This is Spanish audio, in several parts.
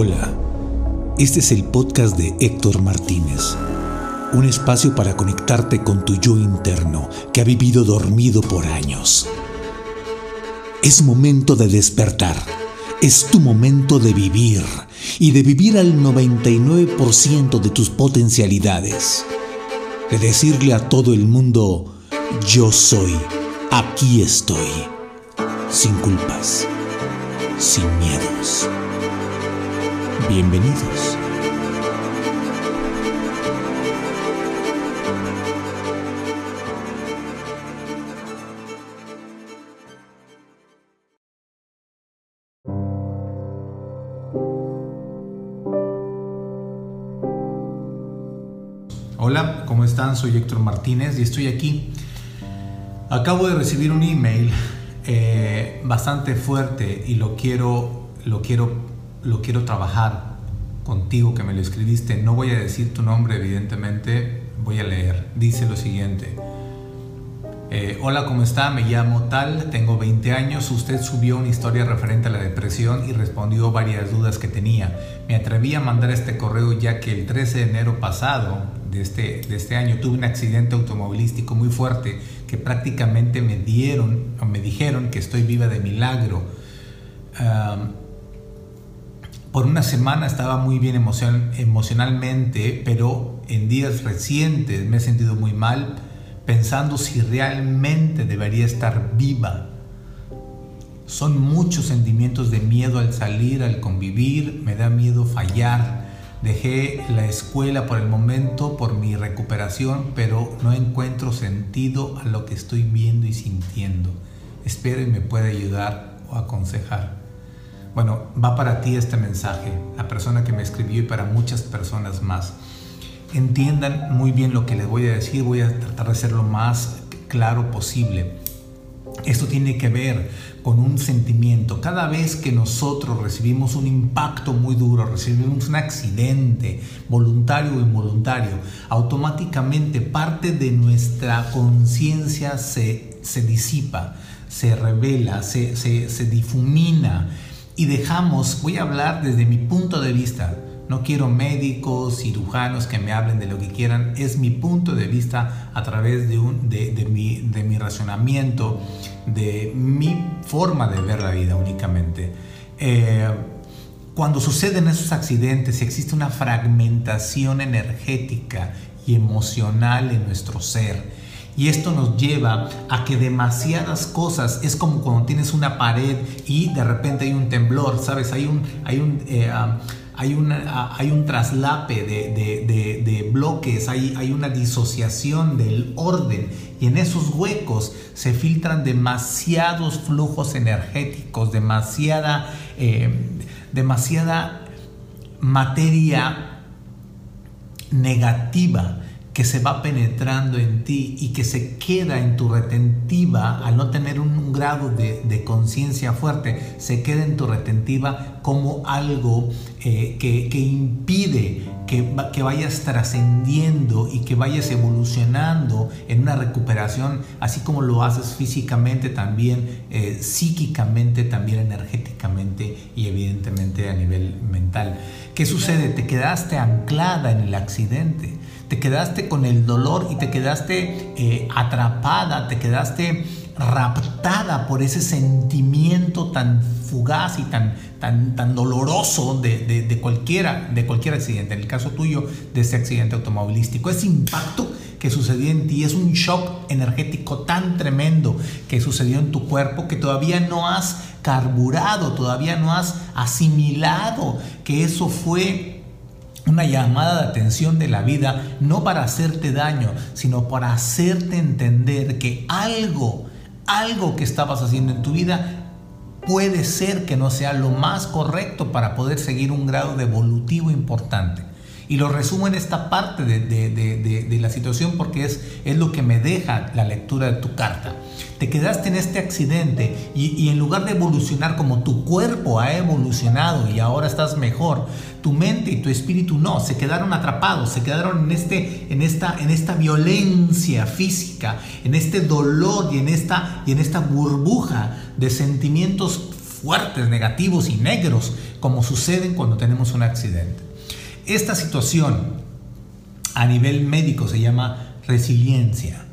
Hola, este es el podcast de Héctor Martínez, un espacio para conectarte con tu yo interno que ha vivido dormido por años. Es momento de despertar, es tu momento de vivir y de vivir al 99% de tus potencialidades, de decirle a todo el mundo, yo soy, aquí estoy, sin culpas, sin miedos. Bienvenidos. Hola, ¿cómo están? Soy Héctor Martínez y estoy aquí. Acabo de recibir un email eh, bastante fuerte y lo quiero, lo quiero lo quiero trabajar contigo que me lo escribiste. No voy a decir tu nombre, evidentemente, voy a leer. Dice lo siguiente. Eh, hola, ¿cómo está? Me llamo tal, tengo 20 años. Usted subió una historia referente a la depresión y respondió varias dudas que tenía. Me atreví a mandar este correo ya que el 13 de enero pasado de este, de este año tuve un accidente automovilístico muy fuerte que prácticamente me dieron me dijeron que estoy viva de milagro. Por una semana estaba muy bien emocionalmente, pero en días recientes me he sentido muy mal pensando si realmente debería estar viva. Son muchos sentimientos de miedo al salir, al convivir, me da miedo fallar. Dejé la escuela por el momento por mi recuperación, pero no encuentro sentido a lo que estoy viendo y sintiendo. Espero y me puede ayudar o aconsejar. Bueno, va para ti este mensaje, la persona que me escribió y para muchas personas más. Entiendan muy bien lo que les voy a decir, voy a tratar de ser lo más claro posible. Esto tiene que ver con un sentimiento. Cada vez que nosotros recibimos un impacto muy duro, recibimos un accidente, voluntario o involuntario, automáticamente parte de nuestra conciencia se, disipa, se revela, se, se, se difumina y dejamos, voy a hablar desde mi punto de vista, no quiero médicos, cirujanos que me hablen de lo que quieran, es mi punto de vista a través de, un, de, mi, de mi de mi forma de ver la vida únicamente. Eh, cuando suceden esos accidentes, existe una fragmentación energética y emocional en nuestro ser y esto nos lleva a que demasiadas cosas, es como cuando tienes una pared y de repente hay un temblor, ¿sabes? Hay un, hay un, eh, hay, una, hay un traslape de, de, bloques, hay, hay, una disociación del orden y en esos huecos se filtran demasiados flujos energéticos, demasiada, eh, demasiada materia negativa que se va penetrando en ti y que se queda en tu retentiva al no tener un, grado de, conciencia fuerte, se queda en tu retentiva como algo eh, que, impide que, vayas trascendiendo y que vayas evolucionando en una recuperación, así como lo haces físicamente, también eh, psíquicamente, también energéticamente y evidentemente a nivel mental. ¿Qué sucede? Te quedaste anclada en el accidente te quedaste con el dolor y te quedaste eh, atrapada, te quedaste raptada por ese sentimiento tan fugaz y tan, tan, tan doloroso de, de, cualquiera, de cualquier accidente, en el caso tuyo de ese accidente automovilístico. Ese impacto que sucedió en ti es un shock energético tan tremendo que sucedió en tu cuerpo que todavía no has carburado, todavía no has asimilado que eso fue una llamada de atención de la vida, no para hacerte daño, sino para hacerte entender que algo, algo que estabas haciendo en tu vida puede ser que no sea lo más correcto para poder seguir un grado de evolutivo importante. Y lo resumo en esta parte de, la situación porque es, es lo que me deja la lectura de tu carta. Te quedaste en este accidente y, en lugar de evolucionar como tu cuerpo ha evolucionado y ahora estás mejor, tu mente y tu espíritu no, se quedaron atrapados, se quedaron en, este, en, esta, en esta violencia física, en este dolor y en esta, y en esta burbuja de sentimientos fuertes, negativos y negros, como suceden cuando tenemos un accidente. Esta situación a nivel médico se llama resiliencia.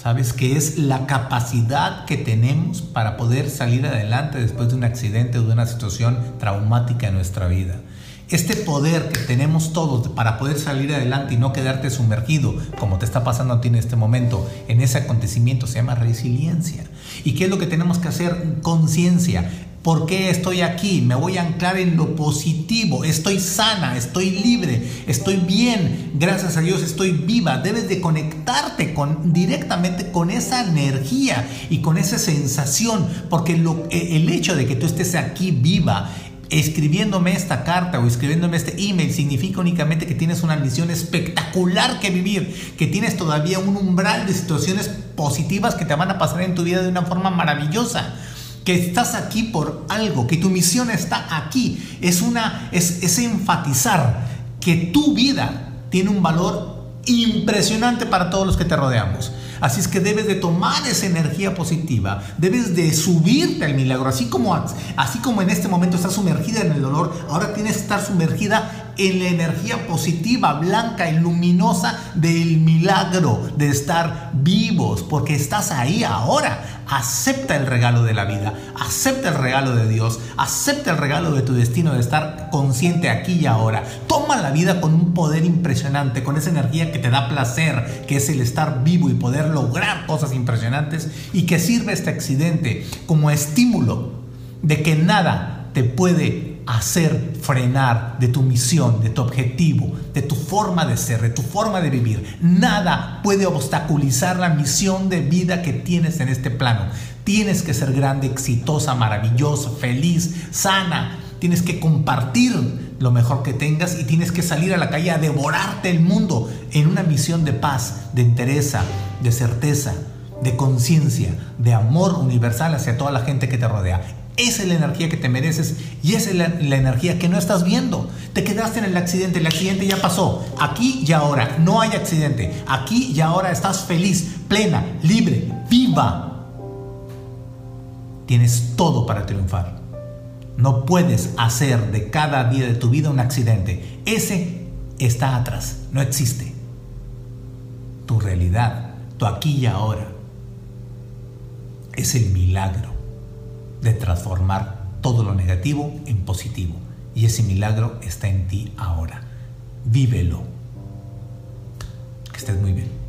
¿Sabes? Que es la capacidad que tenemos para poder salir adelante después de un accidente o de una situación traumática en nuestra vida. Este poder que tenemos todos para poder salir adelante y no quedarte sumergido, como te está pasando a ti en este momento, en ese acontecimiento, se llama resiliencia. ¿Y qué es lo que tenemos que hacer? Conciencia. ¿Por qué estoy aquí? Me voy a anclar en lo positivo. Estoy sana, estoy libre, estoy bien. Gracias a Dios estoy viva. Debes de conectarte con, directamente con esa energía y con esa sensación. Porque lo, el hecho de que tú estés aquí viva escribiéndome esta carta o escribiéndome este email significa únicamente que tienes una misión espectacular que vivir, que tienes todavía un umbral de situaciones positivas que te van a pasar en tu vida de una forma maravillosa que estás aquí por algo, que tu misión está aquí. Es, una, es, es enfatizar que tu vida tiene un valor impresionante para todos los que te rodeamos. Así es que debes de tomar esa energía positiva, debes de subirte al milagro, así como, así como en este momento estás sumergida en el dolor, ahora tienes que estar sumergida en la energía positiva, blanca y luminosa del milagro de estar vivos, porque estás ahí ahora. Acepta el regalo de la vida, acepta el regalo de Dios, acepta el regalo de tu destino de estar consciente aquí y ahora. Toma la vida con un poder impresionante, con esa energía que te da placer, que es el estar vivo y poder lograr cosas impresionantes y que sirve este accidente como estímulo de que nada te puede hacer frenar de tu misión, de tu objetivo, de tu forma de ser, de tu forma de vivir. Nada puede obstaculizar la misión de vida que tienes en este plano. Tienes que ser grande, exitosa, maravillosa, feliz, sana. Tienes que compartir lo mejor que tengas y tienes que salir a la calle a devorarte el mundo en una misión de paz, de entereza, de certeza, de conciencia, de amor universal hacia toda la gente que te rodea. Esa es la energía que te mereces y esa es la, energía que no estás viendo. Te quedaste en el accidente, el accidente ya pasó. Aquí y ahora, no hay accidente. Aquí y ahora estás feliz, plena, libre, viva. Tienes todo para triunfar. No puedes hacer de cada día de tu vida un accidente. Ese está atrás, no existe. Tu realidad, tu aquí y ahora, es el milagro de transformar todo lo negativo en positivo. Y ese milagro está en ti ahora. Vívelo. Que estés muy bien.